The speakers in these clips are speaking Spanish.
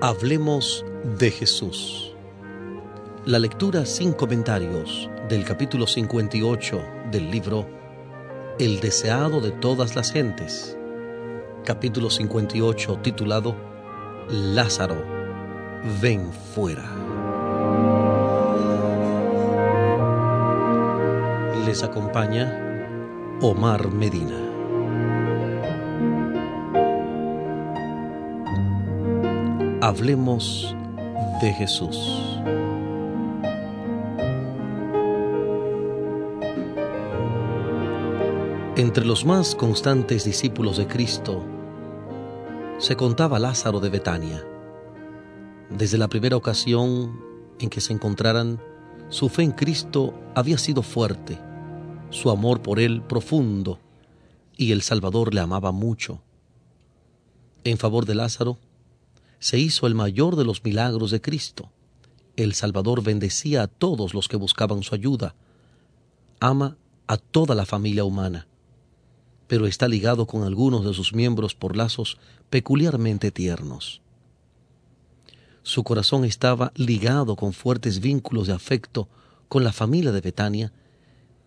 Hablemos de Jesús. La lectura sin comentarios del capítulo 58 del libro El deseado de todas las gentes. Capítulo 58 titulado Lázaro, ven fuera. Les acompaña Omar Medina. Hablemos de Jesús. Entre los más constantes discípulos de Cristo se contaba Lázaro de Betania. Desde la primera ocasión en que se encontraran, su fe en Cristo había sido fuerte, su amor por Él profundo, y el Salvador le amaba mucho. En favor de Lázaro, se hizo el mayor de los milagros de Cristo. El Salvador bendecía a todos los que buscaban su ayuda. Ama a toda la familia humana, pero está ligado con algunos de sus miembros por lazos peculiarmente tiernos. Su corazón estaba ligado con fuertes vínculos de afecto con la familia de Betania,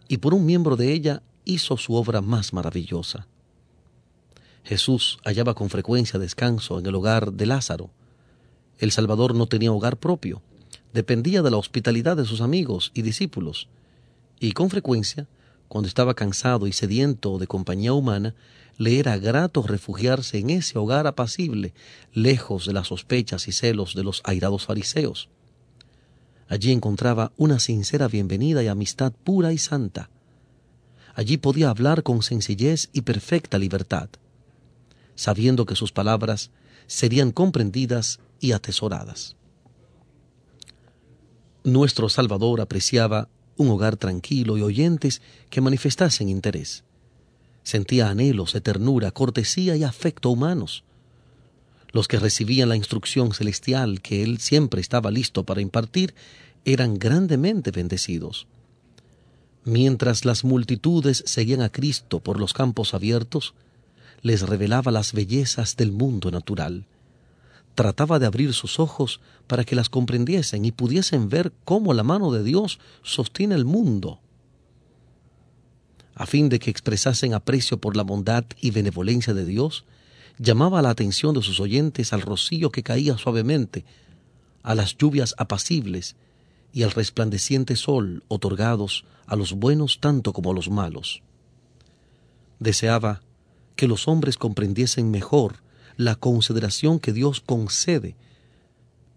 y por un miembro de ella hizo su obra más maravillosa. Jesús hallaba con frecuencia descanso en el hogar de Lázaro. El Salvador no tenía hogar propio, dependía de la hospitalidad de sus amigos y discípulos, y con frecuencia, cuando estaba cansado y sediento de compañía humana, le era grato refugiarse en ese hogar apacible, lejos de las sospechas y celos de los airados fariseos. Allí encontraba una sincera bienvenida y amistad pura y santa. Allí podía hablar con sencillez y perfecta libertad sabiendo que sus palabras serían comprendidas y atesoradas. Nuestro Salvador apreciaba un hogar tranquilo y oyentes que manifestasen interés. Sentía anhelos de ternura, cortesía y afecto humanos. Los que recibían la instrucción celestial que él siempre estaba listo para impartir eran grandemente bendecidos. Mientras las multitudes seguían a Cristo por los campos abiertos, les revelaba las bellezas del mundo natural. Trataba de abrir sus ojos para que las comprendiesen y pudiesen ver cómo la mano de Dios sostiene el mundo. A fin de que expresasen aprecio por la bondad y benevolencia de Dios, llamaba la atención de sus oyentes al rocío que caía suavemente, a las lluvias apacibles y al resplandeciente sol otorgados a los buenos tanto como a los malos. Deseaba que los hombres comprendiesen mejor la consideración que Dios concede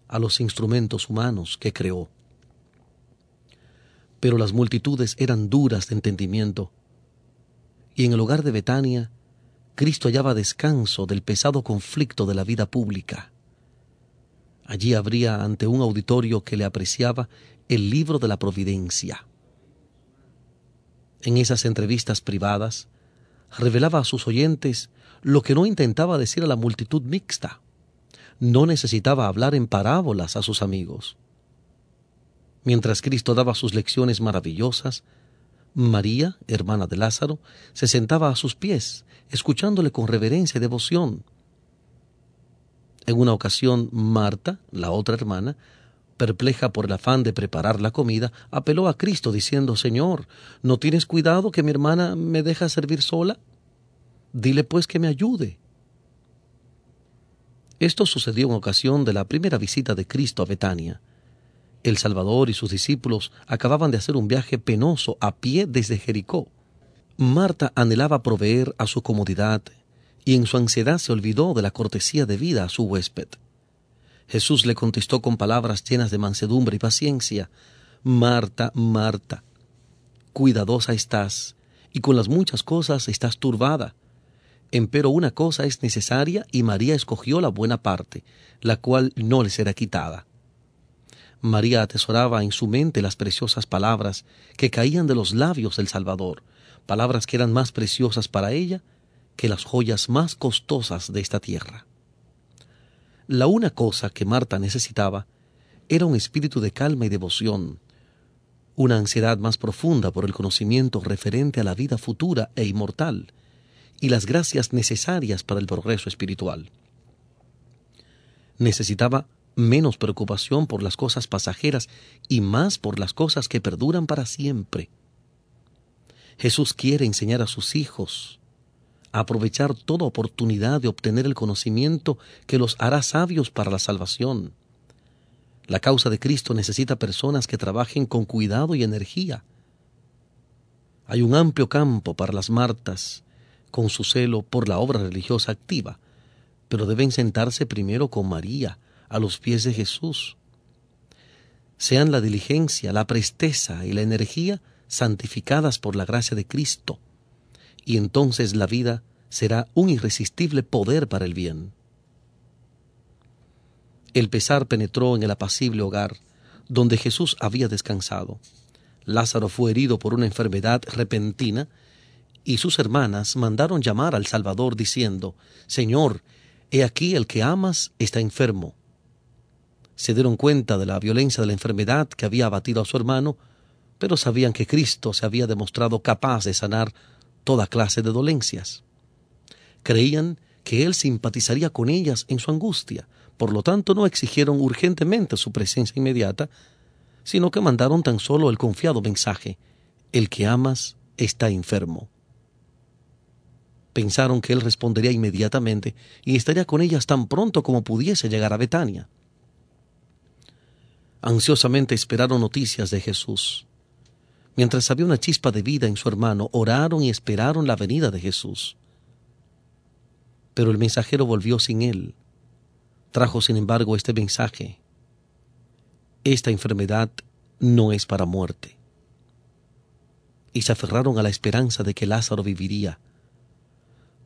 a los instrumentos humanos que creó. Pero las multitudes eran duras de entendimiento, y en el hogar de Betania, Cristo hallaba descanso del pesado conflicto de la vida pública. Allí habría ante un auditorio que le apreciaba el libro de la providencia. En esas entrevistas privadas, revelaba a sus oyentes lo que no intentaba decir a la multitud mixta. No necesitaba hablar en parábolas a sus amigos. Mientras Cristo daba sus lecciones maravillosas, María, hermana de Lázaro, se sentaba a sus pies, escuchándole con reverencia y devoción. En una ocasión, Marta, la otra hermana, perpleja por el afán de preparar la comida, apeló a Cristo diciendo, Señor, ¿no tienes cuidado que mi hermana me deja servir sola? Dile pues que me ayude. Esto sucedió en ocasión de la primera visita de Cristo a Betania. El Salvador y sus discípulos acababan de hacer un viaje penoso a pie desde Jericó. Marta anhelaba proveer a su comodidad y en su ansiedad se olvidó de la cortesía debida a su huésped. Jesús le contestó con palabras llenas de mansedumbre y paciencia, Marta, Marta, cuidadosa estás, y con las muchas cosas estás turbada. Empero una cosa es necesaria, y María escogió la buena parte, la cual no le será quitada. María atesoraba en su mente las preciosas palabras que caían de los labios del Salvador, palabras que eran más preciosas para ella que las joyas más costosas de esta tierra. La una cosa que Marta necesitaba era un espíritu de calma y devoción, una ansiedad más profunda por el conocimiento referente a la vida futura e inmortal, y las gracias necesarias para el progreso espiritual. necesitaba menos preocupación por las cosas pasajeras y más por las cosas que perduran para siempre. Jesús quiere enseñar a sus hijos aprovechar toda oportunidad de obtener el conocimiento que los hará sabios para la salvación. La causa de Cristo necesita personas que trabajen con cuidado y energía. Hay un amplio campo para las Martas, con su celo por la obra religiosa activa, pero deben sentarse primero con María, a los pies de Jesús. Sean la diligencia, la presteza y la energía santificadas por la gracia de Cristo, y entonces la vida será un irresistible poder para el bien. El pesar penetró en el apacible hogar donde Jesús había descansado. Lázaro fue herido por una enfermedad repentina y sus hermanas mandaron llamar al Salvador diciendo, Señor, he aquí el que amas está enfermo. Se dieron cuenta de la violencia de la enfermedad que había abatido a su hermano, pero sabían que Cristo se había demostrado capaz de sanar toda clase de dolencias. Creían que Él simpatizaría con ellas en su angustia, por lo tanto no exigieron urgentemente su presencia inmediata, sino que mandaron tan solo el confiado mensaje, el que amas está enfermo. Pensaron que Él respondería inmediatamente y estaría con ellas tan pronto como pudiese llegar a Betania. Ansiosamente esperaron noticias de Jesús. Mientras había una chispa de vida en su hermano, oraron y esperaron la venida de Jesús. Pero el mensajero volvió sin él. Trajo, sin embargo, este mensaje. Esta enfermedad no es para muerte. Y se aferraron a la esperanza de que Lázaro viviría.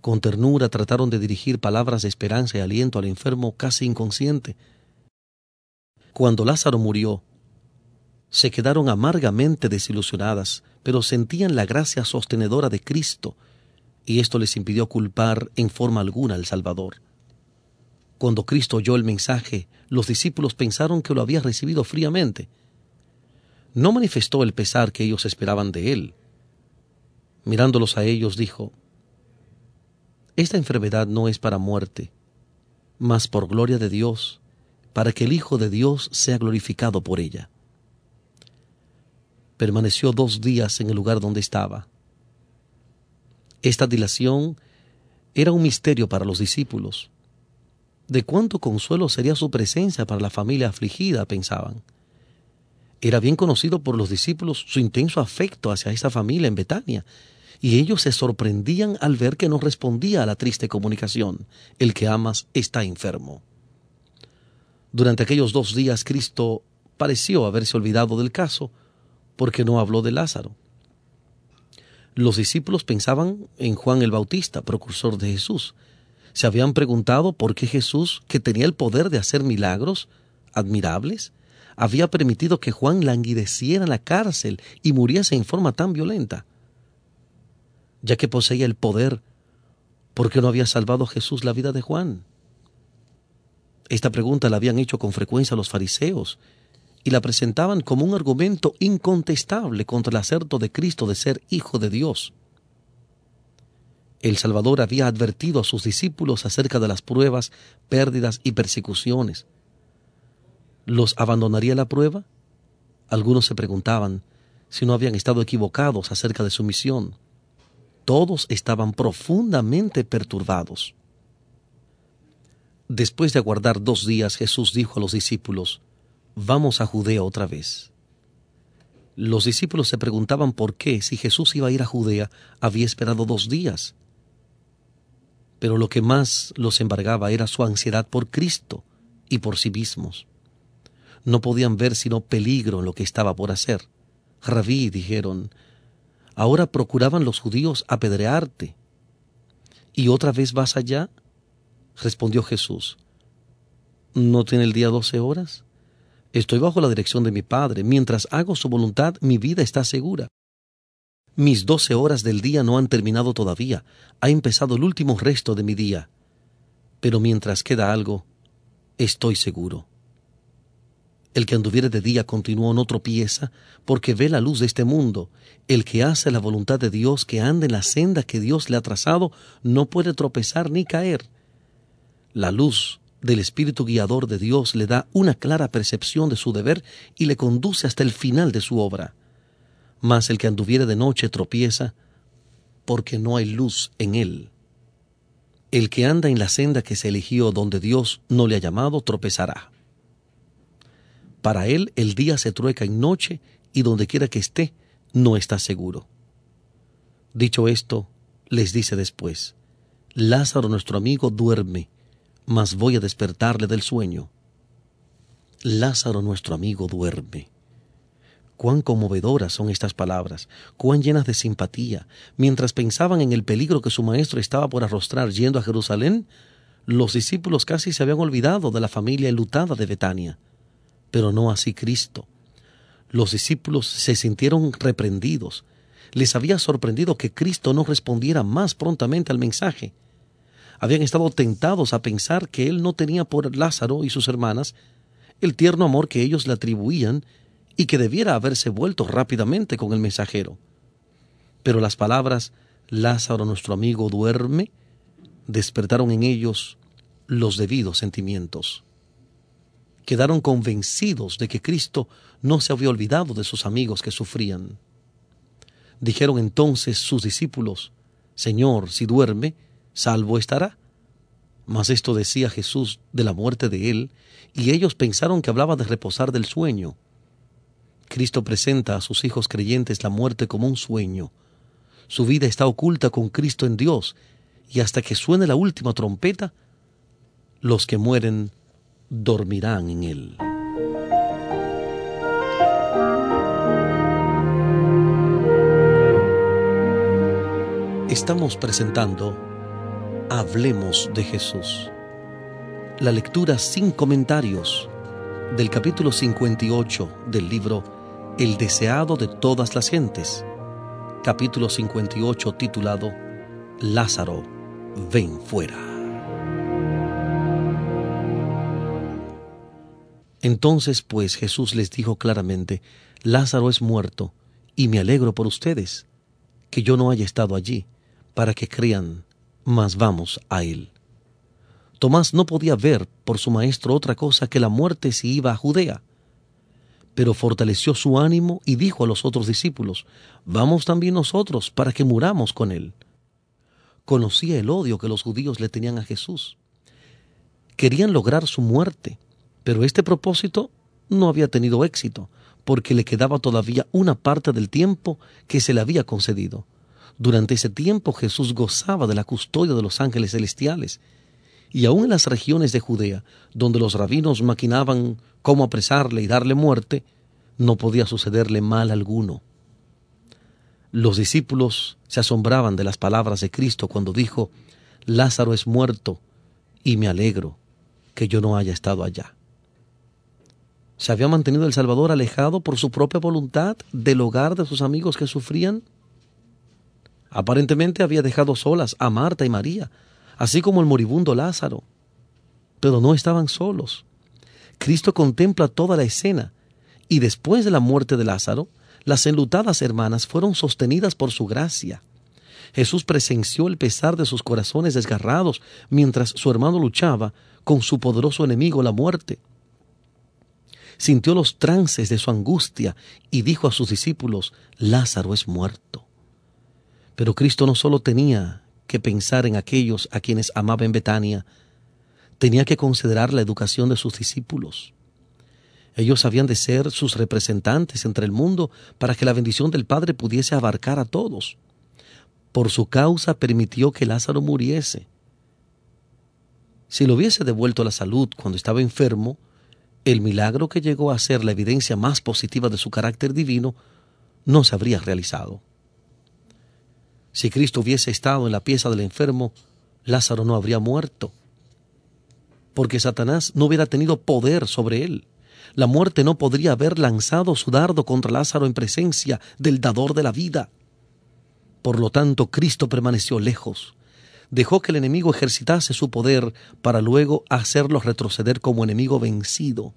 Con ternura trataron de dirigir palabras de esperanza y aliento al enfermo casi inconsciente. Cuando Lázaro murió, se quedaron amargamente desilusionadas, pero sentían la gracia sostenedora de Cristo, y esto les impidió culpar en forma alguna al Salvador. Cuando Cristo oyó el mensaje, los discípulos pensaron que lo había recibido fríamente. No manifestó el pesar que ellos esperaban de él. Mirándolos a ellos, dijo, Esta enfermedad no es para muerte, mas por gloria de Dios, para que el Hijo de Dios sea glorificado por ella permaneció dos días en el lugar donde estaba. Esta dilación era un misterio para los discípulos. ¿De cuánto consuelo sería su presencia para la familia afligida? pensaban. Era bien conocido por los discípulos su intenso afecto hacia esa familia en Betania, y ellos se sorprendían al ver que no respondía a la triste comunicación, el que amas está enfermo. Durante aquellos dos días Cristo pareció haberse olvidado del caso, porque no habló de Lázaro. Los discípulos pensaban en Juan el Bautista, precursor de Jesús. Se habían preguntado por qué Jesús, que tenía el poder de hacer milagros admirables, había permitido que Juan languideciera en la cárcel y muriese en forma tan violenta. Ya que poseía el poder, ¿por qué no había salvado Jesús la vida de Juan? Esta pregunta la habían hecho con frecuencia los fariseos y la presentaban como un argumento incontestable contra el acerto de Cristo de ser Hijo de Dios. El Salvador había advertido a sus discípulos acerca de las pruebas, pérdidas y persecuciones. ¿Los abandonaría la prueba? Algunos se preguntaban si no habían estado equivocados acerca de su misión. Todos estaban profundamente perturbados. Después de aguardar dos días, Jesús dijo a los discípulos, vamos a Judea otra vez. Los discípulos se preguntaban por qué, si Jesús iba a ir a Judea, había esperado dos días. Pero lo que más los embargaba era su ansiedad por Cristo y por sí mismos. No podían ver sino peligro en lo que estaba por hacer. Rabí, dijeron, ahora procuraban los judíos apedrearte. ¿Y otra vez vas allá? Respondió Jesús, ¿no tiene el día doce horas? Estoy bajo la dirección de mi Padre. Mientras hago su voluntad, mi vida está segura. Mis doce horas del día no han terminado todavía. Ha empezado el último resto de mi día. Pero mientras queda algo, estoy seguro. El que anduviere de día continúa no tropieza, porque ve la luz de este mundo. El que hace la voluntad de Dios, que anda en la senda que Dios le ha trazado, no puede tropezar ni caer. La luz del Espíritu Guiador de Dios le da una clara percepción de su deber y le conduce hasta el final de su obra. Mas el que anduviere de noche tropieza, porque no hay luz en él. El que anda en la senda que se eligió donde Dios no le ha llamado, tropezará. Para él el día se trueca en noche y donde quiera que esté, no está seguro. Dicho esto, les dice después, Lázaro nuestro amigo duerme, mas voy a despertarle del sueño. Lázaro nuestro amigo duerme. Cuán conmovedoras son estas palabras, cuán llenas de simpatía. Mientras pensaban en el peligro que su maestro estaba por arrostrar yendo a Jerusalén, los discípulos casi se habían olvidado de la familia enlutada de Betania. Pero no así Cristo. Los discípulos se sintieron reprendidos. Les había sorprendido que Cristo no respondiera más prontamente al mensaje habían estado tentados a pensar que él no tenía por Lázaro y sus hermanas el tierno amor que ellos le atribuían y que debiera haberse vuelto rápidamente con el mensajero. Pero las palabras Lázaro nuestro amigo duerme despertaron en ellos los debidos sentimientos. Quedaron convencidos de que Cristo no se había olvidado de sus amigos que sufrían. Dijeron entonces sus discípulos, Señor, si duerme, salvo estará. Mas esto decía Jesús de la muerte de él, y ellos pensaron que hablaba de reposar del sueño. Cristo presenta a sus hijos creyentes la muerte como un sueño. Su vida está oculta con Cristo en Dios, y hasta que suene la última trompeta, los que mueren dormirán en él. Estamos presentando Hablemos de Jesús. La lectura sin comentarios del capítulo 58 del libro El deseado de todas las gentes, capítulo 58 titulado Lázaro, ven fuera. Entonces pues Jesús les dijo claramente, Lázaro es muerto, y me alegro por ustedes, que yo no haya estado allí, para que crean mas vamos a él. Tomás no podía ver por su maestro otra cosa que la muerte si iba a Judea, pero fortaleció su ánimo y dijo a los otros discípulos, Vamos también nosotros para que muramos con él. Conocía el odio que los judíos le tenían a Jesús. Querían lograr su muerte, pero este propósito no había tenido éxito, porque le quedaba todavía una parte del tiempo que se le había concedido. Durante ese tiempo Jesús gozaba de la custodia de los ángeles celestiales, y aun en las regiones de Judea, donde los rabinos maquinaban cómo apresarle y darle muerte, no podía sucederle mal alguno. Los discípulos se asombraban de las palabras de Cristo cuando dijo, Lázaro es muerto, y me alegro que yo no haya estado allá. ¿Se había mantenido el Salvador alejado por su propia voluntad del hogar de sus amigos que sufrían? Aparentemente había dejado solas a Marta y María, así como el moribundo Lázaro. Pero no estaban solos. Cristo contempla toda la escena, y después de la muerte de Lázaro, las enlutadas hermanas fueron sostenidas por su gracia. Jesús presenció el pesar de sus corazones desgarrados mientras su hermano luchaba con su poderoso enemigo la muerte. Sintió los trances de su angustia y dijo a sus discípulos, Lázaro es muerto. Pero Cristo no solo tenía que pensar en aquellos a quienes amaba en Betania, tenía que considerar la educación de sus discípulos. Ellos habían de ser sus representantes entre el mundo para que la bendición del Padre pudiese abarcar a todos. Por su causa permitió que Lázaro muriese. Si lo hubiese devuelto la salud cuando estaba enfermo, el milagro que llegó a ser la evidencia más positiva de su carácter divino no se habría realizado. Si Cristo hubiese estado en la pieza del enfermo, Lázaro no habría muerto, porque Satanás no hubiera tenido poder sobre él. La muerte no podría haber lanzado su dardo contra Lázaro en presencia del dador de la vida. Por lo tanto, Cristo permaneció lejos. Dejó que el enemigo ejercitase su poder para luego hacerlo retroceder como enemigo vencido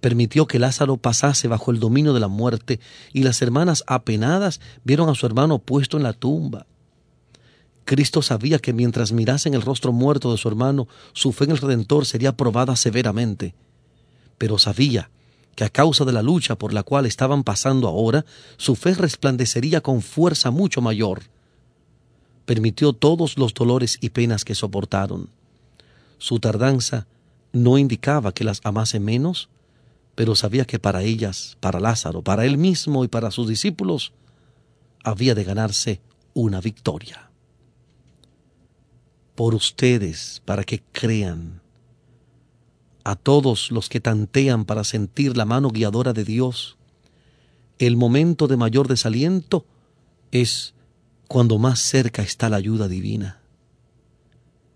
permitió que Lázaro pasase bajo el dominio de la muerte, y las hermanas apenadas vieron a su hermano puesto en la tumba. Cristo sabía que mientras mirasen el rostro muerto de su hermano, su fe en el Redentor sería probada severamente. Pero sabía que a causa de la lucha por la cual estaban pasando ahora, su fe resplandecería con fuerza mucho mayor. Permitió todos los dolores y penas que soportaron. Su tardanza no indicaba que las amase menos, pero sabía que para ellas, para Lázaro, para él mismo y para sus discípulos, había de ganarse una victoria por ustedes para que crean. A todos los que tantean para sentir la mano guiadora de Dios, el momento de mayor desaliento es cuando más cerca está la ayuda divina.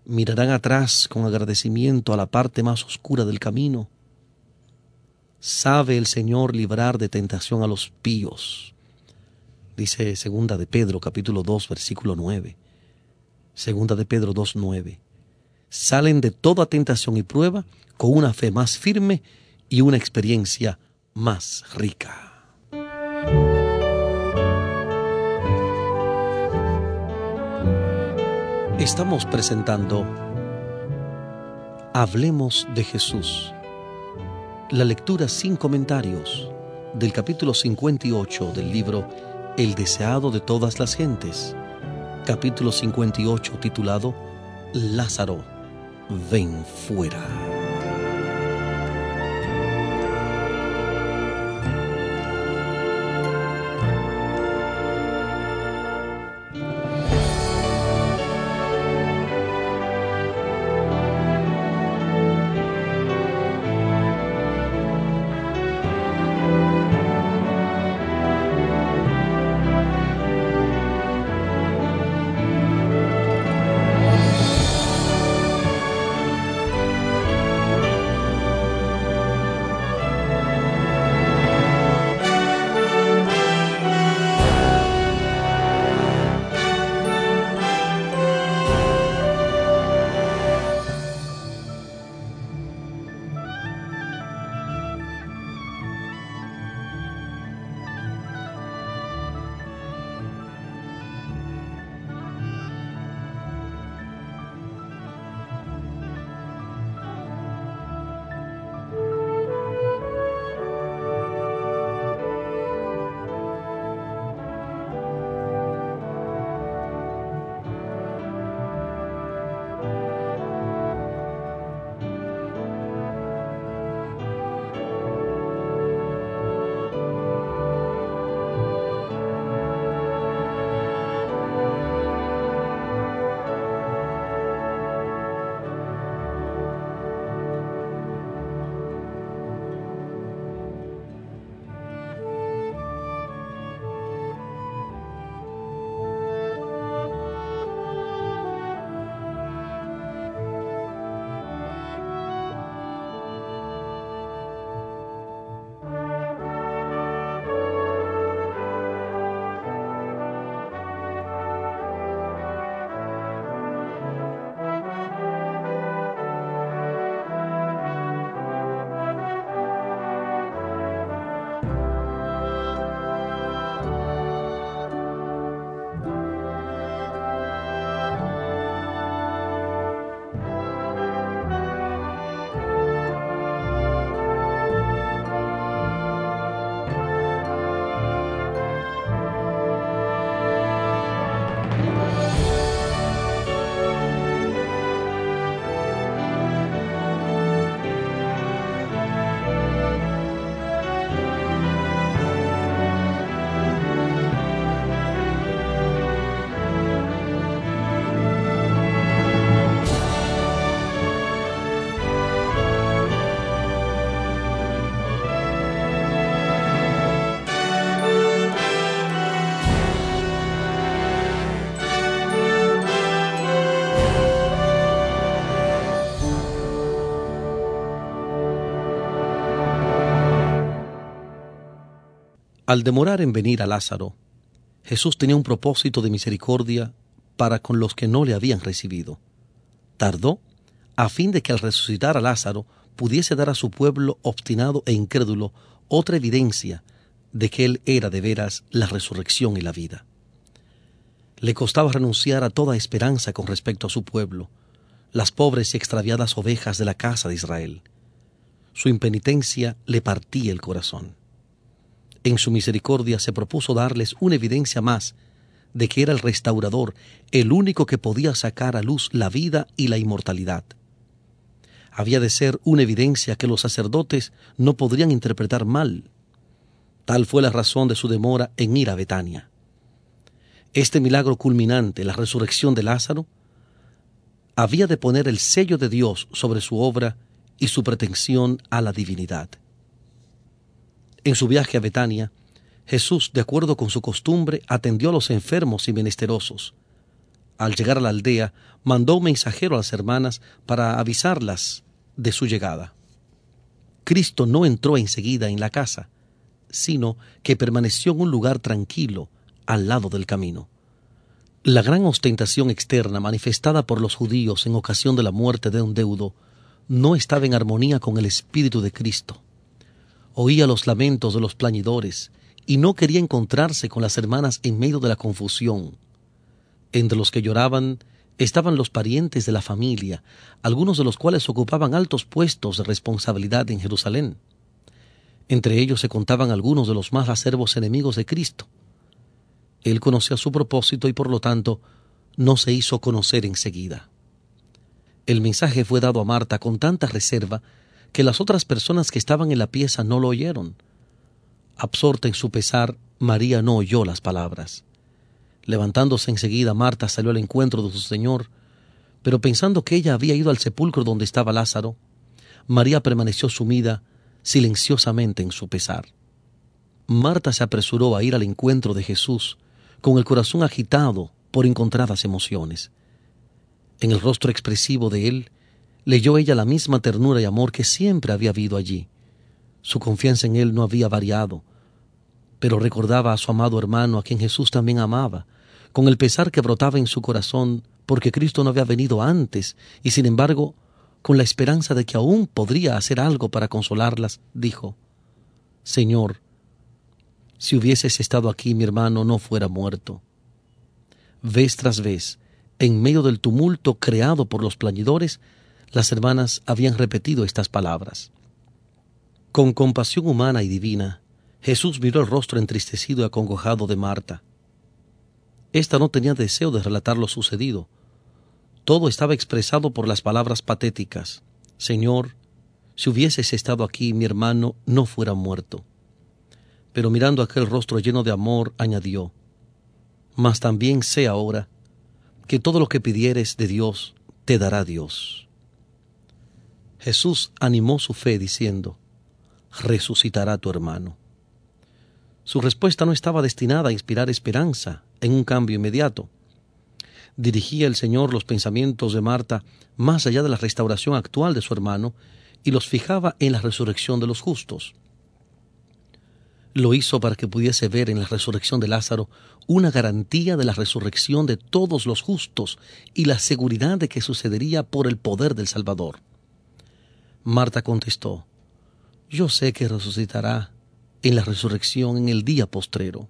Mirarán atrás con agradecimiento a la parte más oscura del camino. Sabe el Señor librar de tentación a los píos. Dice segunda de Pedro capítulo 2 versículo 9. Segunda de Pedro 2.9. Salen de toda tentación y prueba con una fe más firme y una experiencia más rica. Estamos presentando Hablemos de Jesús. La lectura sin comentarios del capítulo 58 del libro El deseado de todas las gentes capítulo 58 titulado Lázaro, ven fuera. Al demorar en venir a Lázaro, Jesús tenía un propósito de misericordia para con los que no le habían recibido. Tardó a fin de que al resucitar a Lázaro pudiese dar a su pueblo obstinado e incrédulo otra evidencia de que Él era de veras la resurrección y la vida. Le costaba renunciar a toda esperanza con respecto a su pueblo, las pobres y extraviadas ovejas de la casa de Israel. Su impenitencia le partía el corazón. En su misericordia se propuso darles una evidencia más de que era el restaurador, el único que podía sacar a luz la vida y la inmortalidad. Había de ser una evidencia que los sacerdotes no podrían interpretar mal. Tal fue la razón de su demora en ir a Betania. Este milagro culminante, la resurrección de Lázaro, había de poner el sello de Dios sobre su obra y su pretensión a la divinidad. En su viaje a Betania, Jesús, de acuerdo con su costumbre, atendió a los enfermos y menesterosos. Al llegar a la aldea, mandó un mensajero a las hermanas para avisarlas de su llegada. Cristo no entró enseguida en la casa, sino que permaneció en un lugar tranquilo, al lado del camino. La gran ostentación externa manifestada por los judíos en ocasión de la muerte de un deudo no estaba en armonía con el espíritu de Cristo. Oía los lamentos de los plañidores y no quería encontrarse con las hermanas en medio de la confusión. Entre los que lloraban estaban los parientes de la familia, algunos de los cuales ocupaban altos puestos de responsabilidad en Jerusalén. Entre ellos se contaban algunos de los más acervos enemigos de Cristo, él conocía su propósito y por lo tanto no se hizo conocer enseguida. El mensaje fue dado a Marta con tanta reserva que las otras personas que estaban en la pieza no lo oyeron. Absorta en su pesar, María no oyó las palabras. Levantándose enseguida, Marta salió al encuentro de su Señor, pero pensando que ella había ido al sepulcro donde estaba Lázaro, María permaneció sumida silenciosamente en su pesar. Marta se apresuró a ir al encuentro de Jesús, con el corazón agitado por encontradas emociones. En el rostro expresivo de él leyó ella la misma ternura y amor que siempre había habido allí. Su confianza en él no había variado, pero recordaba a su amado hermano a quien Jesús también amaba, con el pesar que brotaba en su corazón porque Cristo no había venido antes, y sin embargo, con la esperanza de que aún podría hacer algo para consolarlas, dijo, Señor, si hubieses estado aquí, mi hermano no fuera muerto. Vez tras vez, en medio del tumulto creado por los plañidores, las hermanas habían repetido estas palabras. Con compasión humana y divina, Jesús miró el rostro entristecido y acongojado de Marta. Esta no tenía deseo de relatar lo sucedido. Todo estaba expresado por las palabras patéticas. Señor, si hubieses estado aquí, mi hermano no fuera muerto pero mirando aquel rostro lleno de amor, añadió, Mas también sé ahora que todo lo que pidieres de Dios, te dará Dios. Jesús animó su fe diciendo, resucitará tu hermano. Su respuesta no estaba destinada a inspirar esperanza en un cambio inmediato. Dirigía el Señor los pensamientos de Marta más allá de la restauración actual de su hermano y los fijaba en la resurrección de los justos lo hizo para que pudiese ver en la resurrección de Lázaro una garantía de la resurrección de todos los justos y la seguridad de que sucedería por el poder del Salvador. Marta contestó, Yo sé que resucitará en la resurrección en el día postrero.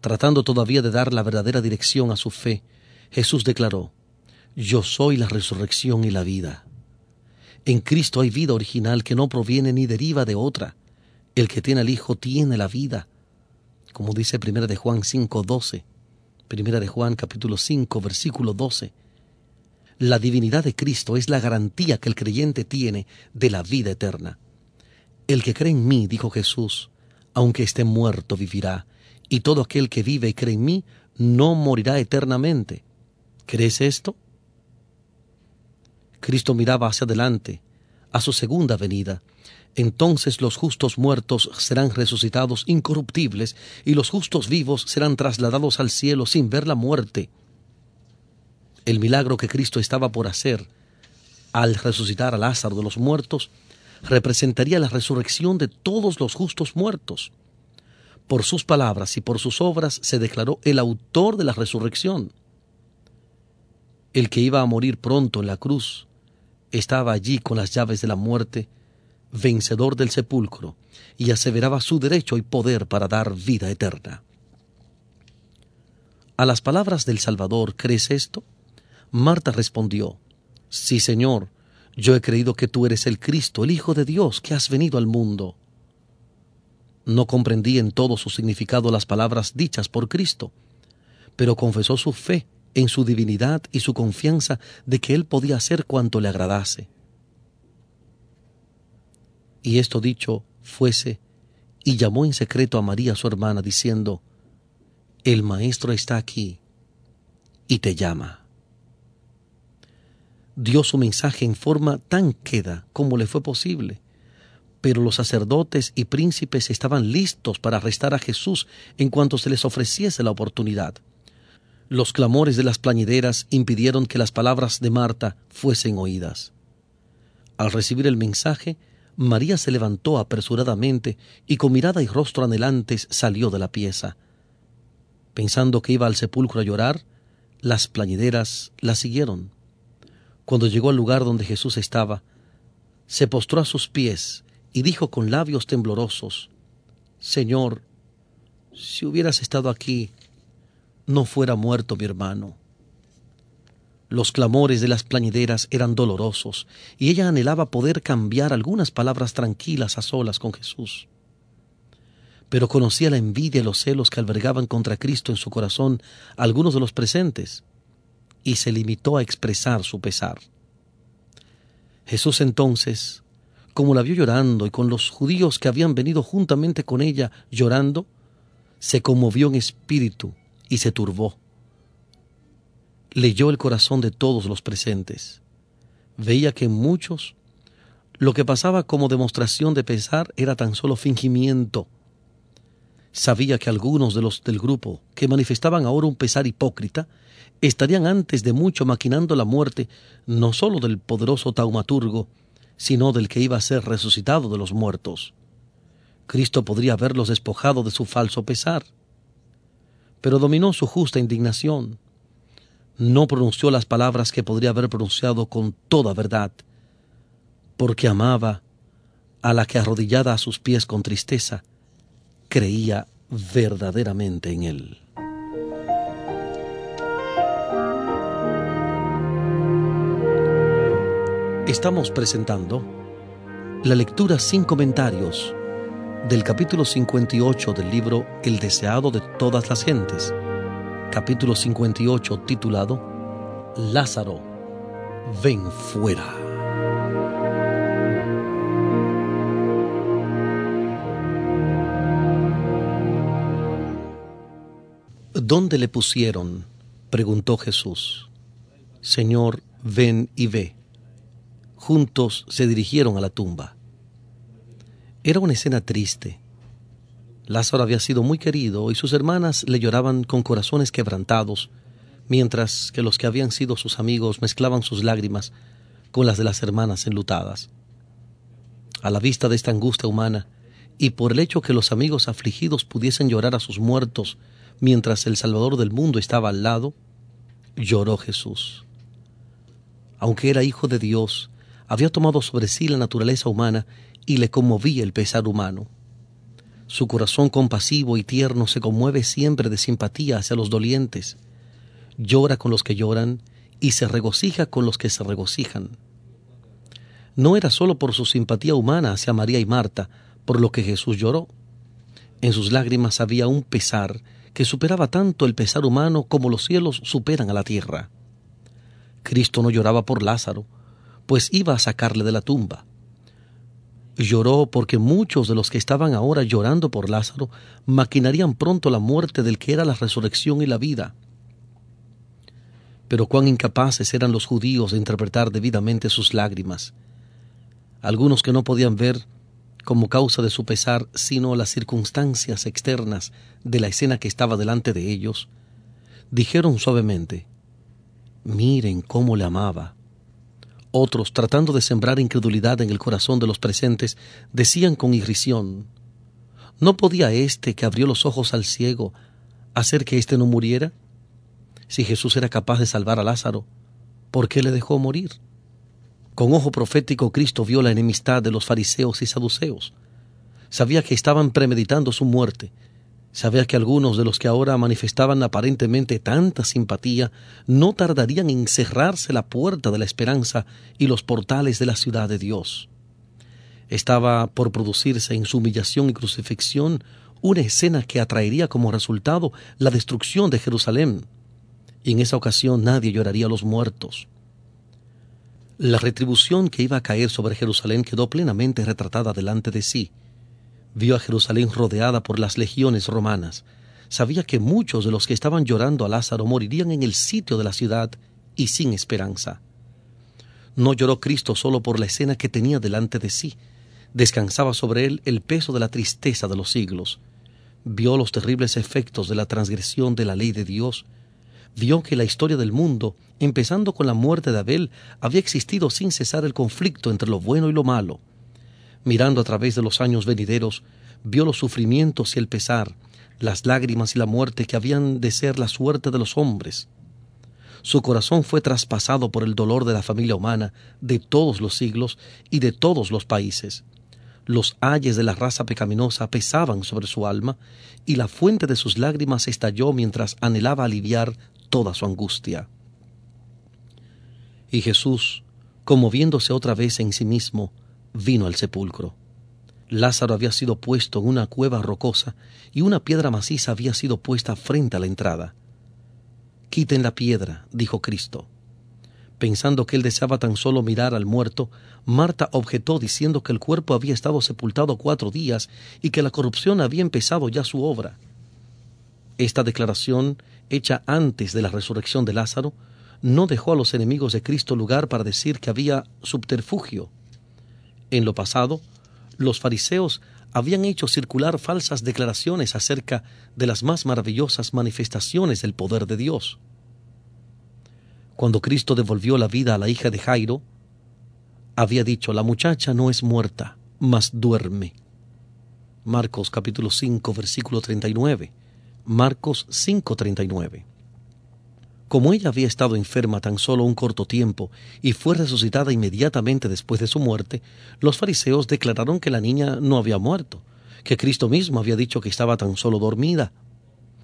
Tratando todavía de dar la verdadera dirección a su fe, Jesús declaró, Yo soy la resurrección y la vida. En Cristo hay vida original que no proviene ni deriva de otra, el que tiene al Hijo tiene la vida, como dice Primera de Juan 5:12. Primera de Juan capítulo 5 versículo 12. La divinidad de Cristo es la garantía que el creyente tiene de la vida eterna. El que cree en mí, dijo Jesús, aunque esté muerto, vivirá, y todo aquel que vive y cree en mí no morirá eternamente. ¿Crees esto? Cristo miraba hacia adelante, a su segunda venida, entonces los justos muertos serán resucitados incorruptibles y los justos vivos serán trasladados al cielo sin ver la muerte. El milagro que Cristo estaba por hacer al resucitar a Lázaro de los muertos representaría la resurrección de todos los justos muertos. Por sus palabras y por sus obras se declaró el autor de la resurrección. El que iba a morir pronto en la cruz estaba allí con las llaves de la muerte vencedor del sepulcro, y aseveraba su derecho y poder para dar vida eterna. a las palabras del Salvador, ¿crees esto? Marta respondió, Sí, Señor, yo he creído que tú eres el Cristo, el Hijo de Dios, que has venido al mundo. No comprendí en todo su significado las palabras dichas por Cristo, pero confesó su fe en su divinidad y su confianza de que él podía hacer cuanto le agradase. Y esto dicho fuese, y llamó en secreto a María su hermana, diciendo, El Maestro está aquí y te llama. Dio su mensaje en forma tan queda como le fue posible, pero los sacerdotes y príncipes estaban listos para arrestar a Jesús en cuanto se les ofreciese la oportunidad. Los clamores de las plañideras impidieron que las palabras de Marta fuesen oídas. Al recibir el mensaje, María se levantó apresuradamente y con mirada y rostro anhelantes salió de la pieza. Pensando que iba al sepulcro a llorar, las plañideras la siguieron. Cuando llegó al lugar donde Jesús estaba, se postró a sus pies y dijo con labios temblorosos, Señor, si hubieras estado aquí, no fuera muerto mi hermano. Los clamores de las plañideras eran dolorosos, y ella anhelaba poder cambiar algunas palabras tranquilas a solas con Jesús. Pero conocía la envidia y los celos que albergaban contra Cristo en su corazón algunos de los presentes, y se limitó a expresar su pesar. Jesús entonces, como la vio llorando y con los judíos que habían venido juntamente con ella llorando, se conmovió en espíritu y se turbó. Leyó el corazón de todos los presentes. Veía que en muchos lo que pasaba como demostración de pesar era tan solo fingimiento. Sabía que algunos de los del grupo, que manifestaban ahora un pesar hipócrita, estarían antes de mucho maquinando la muerte no sólo del poderoso taumaturgo, sino del que iba a ser resucitado de los muertos. Cristo podría haberlos despojado de su falso pesar pero dominó su justa indignación. No pronunció las palabras que podría haber pronunciado con toda verdad, porque amaba a la que arrodillada a sus pies con tristeza, creía verdaderamente en él. Estamos presentando la lectura sin comentarios del capítulo 58 del libro El deseado de todas las gentes, capítulo 58 titulado Lázaro, ven fuera. ¿Dónde le pusieron? preguntó Jesús. Señor, ven y ve. Juntos se dirigieron a la tumba. Era una escena triste. Lázaro había sido muy querido y sus hermanas le lloraban con corazones quebrantados, mientras que los que habían sido sus amigos mezclaban sus lágrimas con las de las hermanas enlutadas. A la vista de esta angustia humana, y por el hecho que los amigos afligidos pudiesen llorar a sus muertos mientras el Salvador del mundo estaba al lado, lloró Jesús. Aunque era hijo de Dios, había tomado sobre sí la naturaleza humana y le conmovía el pesar humano. Su corazón compasivo y tierno se conmueve siempre de simpatía hacia los dolientes, llora con los que lloran y se regocija con los que se regocijan. No era sólo por su simpatía humana hacia María y Marta, por lo que Jesús lloró. En sus lágrimas había un pesar que superaba tanto el pesar humano como los cielos superan a la tierra. Cristo no lloraba por Lázaro, pues iba a sacarle de la tumba. Lloró porque muchos de los que estaban ahora llorando por Lázaro maquinarían pronto la muerte del que era la resurrección y la vida. Pero cuán incapaces eran los judíos de interpretar debidamente sus lágrimas. Algunos que no podían ver como causa de su pesar sino las circunstancias externas de la escena que estaba delante de ellos, dijeron suavemente, miren cómo le amaba. Otros, tratando de sembrar incredulidad en el corazón de los presentes, decían con irrisión ¿No podía éste que abrió los ojos al ciego hacer que éste no muriera? Si Jesús era capaz de salvar a Lázaro, ¿por qué le dejó morir? Con ojo profético Cristo vio la enemistad de los fariseos y saduceos. Sabía que estaban premeditando su muerte, Sabía que algunos de los que ahora manifestaban aparentemente tanta simpatía no tardarían en cerrarse la puerta de la esperanza y los portales de la ciudad de Dios. Estaba por producirse en su humillación y crucifixión una escena que atraería como resultado la destrucción de Jerusalén. Y en esa ocasión nadie lloraría a los muertos. La retribución que iba a caer sobre Jerusalén quedó plenamente retratada delante de sí. Vio a Jerusalén rodeada por las legiones romanas. Sabía que muchos de los que estaban llorando a Lázaro morirían en el sitio de la ciudad y sin esperanza. No lloró Cristo solo por la escena que tenía delante de sí. Descansaba sobre él el peso de la tristeza de los siglos. Vio los terribles efectos de la transgresión de la ley de Dios vio que la historia del mundo, empezando con la muerte de Abel, había existido sin cesar el conflicto entre lo bueno y lo malo. Mirando a través de los años venideros, vio los sufrimientos y el pesar, las lágrimas y la muerte que habían de ser la suerte de los hombres. Su corazón fue traspasado por el dolor de la familia humana de todos los siglos y de todos los países. Los ayes de la raza pecaminosa pesaban sobre su alma, y la fuente de sus lágrimas estalló mientras anhelaba aliviar toda su angustia. Y Jesús, conmoviéndose otra vez en sí mismo, vino al sepulcro. Lázaro había sido puesto en una cueva rocosa y una piedra maciza había sido puesta frente a la entrada. Quiten la piedra, dijo Cristo. Pensando que él deseaba tan solo mirar al muerto, Marta objetó diciendo que el cuerpo había estado sepultado cuatro días y que la corrupción había empezado ya su obra. Esta declaración hecha antes de la resurrección de Lázaro, no dejó a los enemigos de Cristo lugar para decir que había subterfugio. En lo pasado, los fariseos habían hecho circular falsas declaraciones acerca de las más maravillosas manifestaciones del poder de Dios. Cuando Cristo devolvió la vida a la hija de Jairo, había dicho, la muchacha no es muerta, mas duerme. Marcos capítulo 5 versículo 39. Marcos 5:39. Como ella había estado enferma tan solo un corto tiempo y fue resucitada inmediatamente después de su muerte, los fariseos declararon que la niña no había muerto, que Cristo mismo había dicho que estaba tan solo dormida.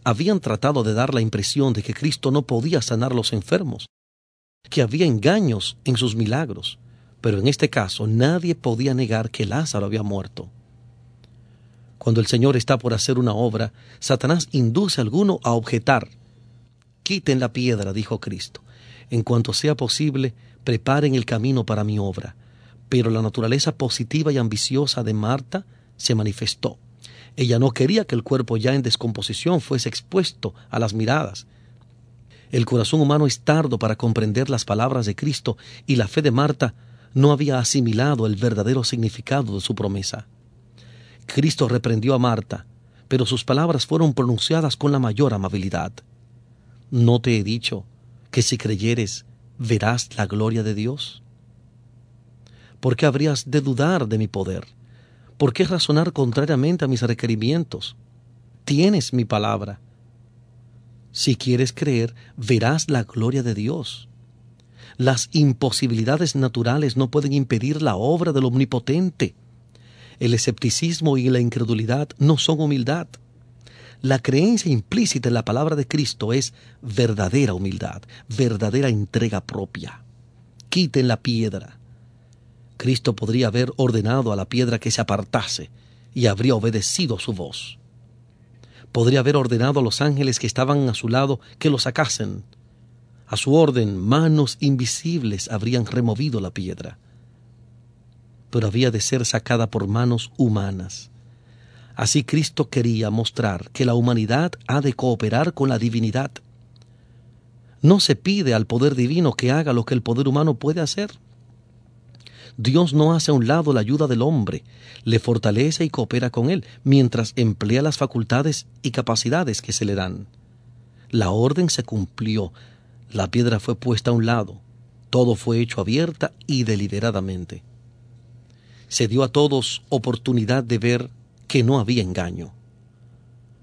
Habían tratado de dar la impresión de que Cristo no podía sanar los enfermos, que había engaños en sus milagros, pero en este caso nadie podía negar que Lázaro había muerto. Cuando el Señor está por hacer una obra, Satanás induce a alguno a objetar. Quiten la piedra, dijo Cristo. En cuanto sea posible, preparen el camino para mi obra. Pero la naturaleza positiva y ambiciosa de Marta se manifestó. Ella no quería que el cuerpo ya en descomposición fuese expuesto a las miradas. El corazón humano es tardo para comprender las palabras de Cristo y la fe de Marta no había asimilado el verdadero significado de su promesa. Cristo reprendió a Marta, pero sus palabras fueron pronunciadas con la mayor amabilidad. ¿No te he dicho que si creyeres verás la gloria de Dios? ¿Por qué habrías de dudar de mi poder? ¿Por qué razonar contrariamente a mis requerimientos? Tienes mi palabra. Si quieres creer, verás la gloria de Dios. Las imposibilidades naturales no pueden impedir la obra del Omnipotente. El escepticismo y la incredulidad no son humildad. La creencia implícita en la palabra de Cristo es verdadera humildad, verdadera entrega propia. Quiten la piedra. Cristo podría haber ordenado a la piedra que se apartase y habría obedecido su voz. Podría haber ordenado a los ángeles que estaban a su lado que lo sacasen. A su orden, manos invisibles habrían removido la piedra pero había de ser sacada por manos humanas. Así Cristo quería mostrar que la humanidad ha de cooperar con la divinidad. No se pide al poder divino que haga lo que el poder humano puede hacer. Dios no hace a un lado la ayuda del hombre, le fortalece y coopera con él, mientras emplea las facultades y capacidades que se le dan. La orden se cumplió, la piedra fue puesta a un lado, todo fue hecho abierta y deliberadamente se dio a todos oportunidad de ver que no había engaño.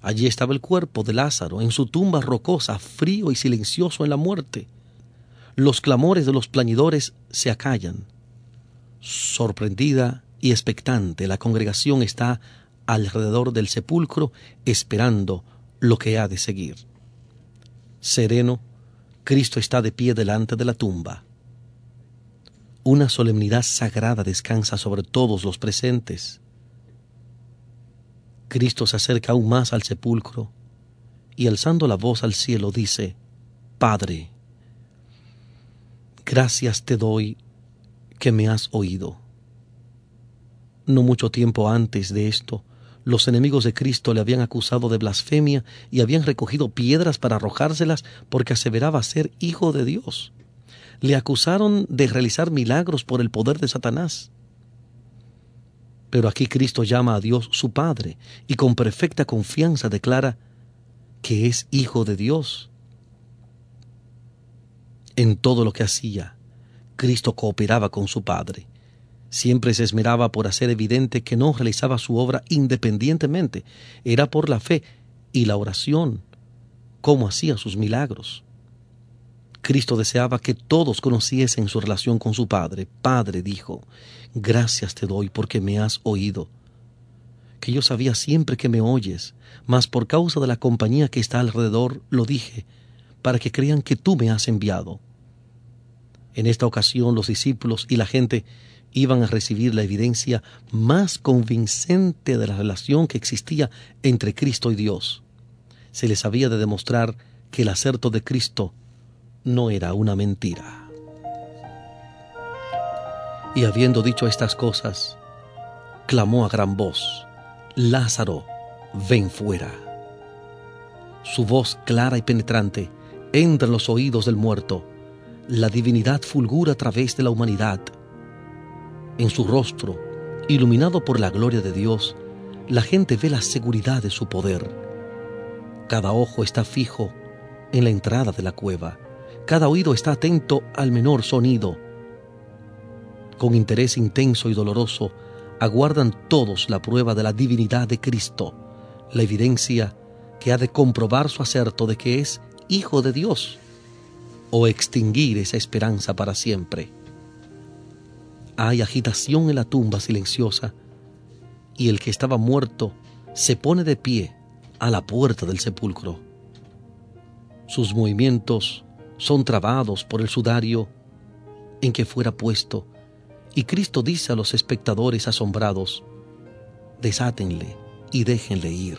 Allí estaba el cuerpo de Lázaro, en su tumba rocosa, frío y silencioso en la muerte. Los clamores de los plañidores se acallan. Sorprendida y expectante, la congregación está alrededor del sepulcro esperando lo que ha de seguir. Sereno, Cristo está de pie delante de la tumba. Una solemnidad sagrada descansa sobre todos los presentes. Cristo se acerca aún más al sepulcro y alzando la voz al cielo dice, Padre, gracias te doy que me has oído. No mucho tiempo antes de esto, los enemigos de Cristo le habían acusado de blasfemia y habían recogido piedras para arrojárselas porque aseveraba ser hijo de Dios. Le acusaron de realizar milagros por el poder de Satanás. Pero aquí Cristo llama a Dios su Padre y con perfecta confianza declara que es hijo de Dios. En todo lo que hacía, Cristo cooperaba con su Padre. Siempre se esmeraba por hacer evidente que no realizaba su obra independientemente, era por la fe y la oración como hacía sus milagros. Cristo deseaba que todos conociesen su relación con su Padre. Padre, dijo, gracias te doy porque me has oído. Que yo sabía siempre que me oyes, mas por causa de la compañía que está alrededor lo dije, para que crean que tú me has enviado. En esta ocasión los discípulos y la gente iban a recibir la evidencia más convincente de la relación que existía entre Cristo y Dios. Se les había de demostrar que el acerto de Cristo no era una mentira. Y habiendo dicho estas cosas, clamó a gran voz, Lázaro, ven fuera. Su voz clara y penetrante entra en los oídos del muerto. La divinidad fulgura a través de la humanidad en su rostro, iluminado por la gloria de Dios, la gente ve la seguridad de su poder. Cada ojo está fijo en la entrada de la cueva. Cada oído está atento al menor sonido. Con interés intenso y doloroso, aguardan todos la prueba de la divinidad de Cristo, la evidencia que ha de comprobar su acerto de que es Hijo de Dios, o extinguir esa esperanza para siempre. Hay agitación en la tumba silenciosa y el que estaba muerto se pone de pie a la puerta del sepulcro. Sus movimientos son trabados por el sudario en que fuera puesto, y Cristo dice a los espectadores asombrados, desátenle y déjenle ir.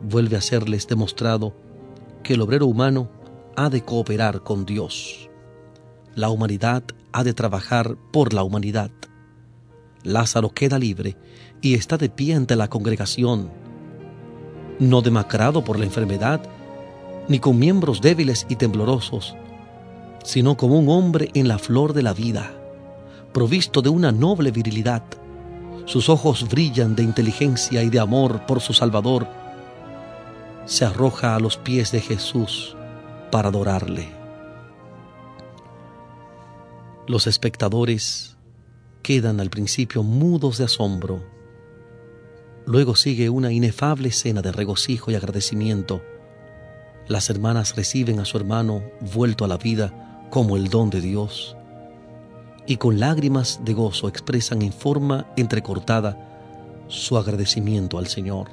Vuelve a serles demostrado que el obrero humano ha de cooperar con Dios. La humanidad ha de trabajar por la humanidad. Lázaro queda libre y está de pie ante la congregación, no demacrado por la enfermedad, ni con miembros débiles y temblorosos, sino como un hombre en la flor de la vida, provisto de una noble virilidad. Sus ojos brillan de inteligencia y de amor por su Salvador. Se arroja a los pies de Jesús para adorarle. Los espectadores quedan al principio mudos de asombro. Luego sigue una inefable escena de regocijo y agradecimiento. Las hermanas reciben a su hermano vuelto a la vida como el don de Dios y con lágrimas de gozo expresan en forma entrecortada su agradecimiento al Señor.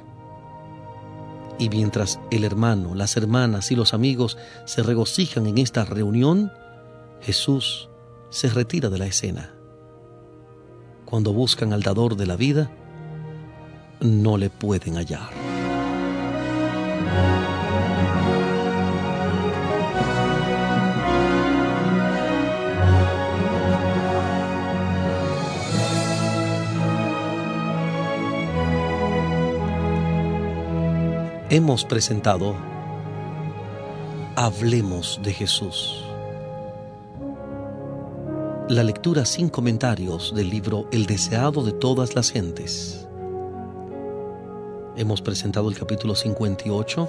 Y mientras el hermano, las hermanas y los amigos se regocijan en esta reunión, Jesús se retira de la escena. Cuando buscan al dador de la vida, no le pueden hallar. Hemos presentado Hablemos de Jesús la lectura sin comentarios del libro El deseado de todas las gentes. Hemos presentado el capítulo 58,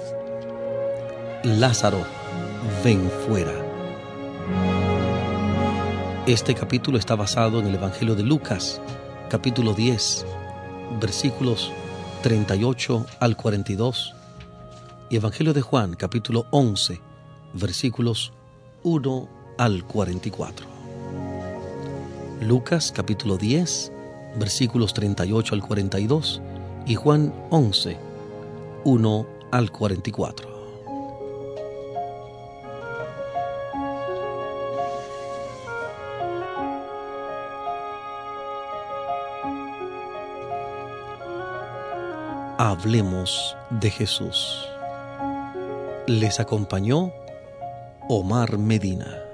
Lázaro, ven fuera. Este capítulo está basado en el Evangelio de Lucas, capítulo 10, versículos 38 al 42, y Evangelio de Juan, capítulo 11, versículos 1 al 44. Lucas capítulo 10, versículos 38 al 42 y Juan 11, 1 al 44. Hablemos de Jesús. Les acompañó Omar Medina.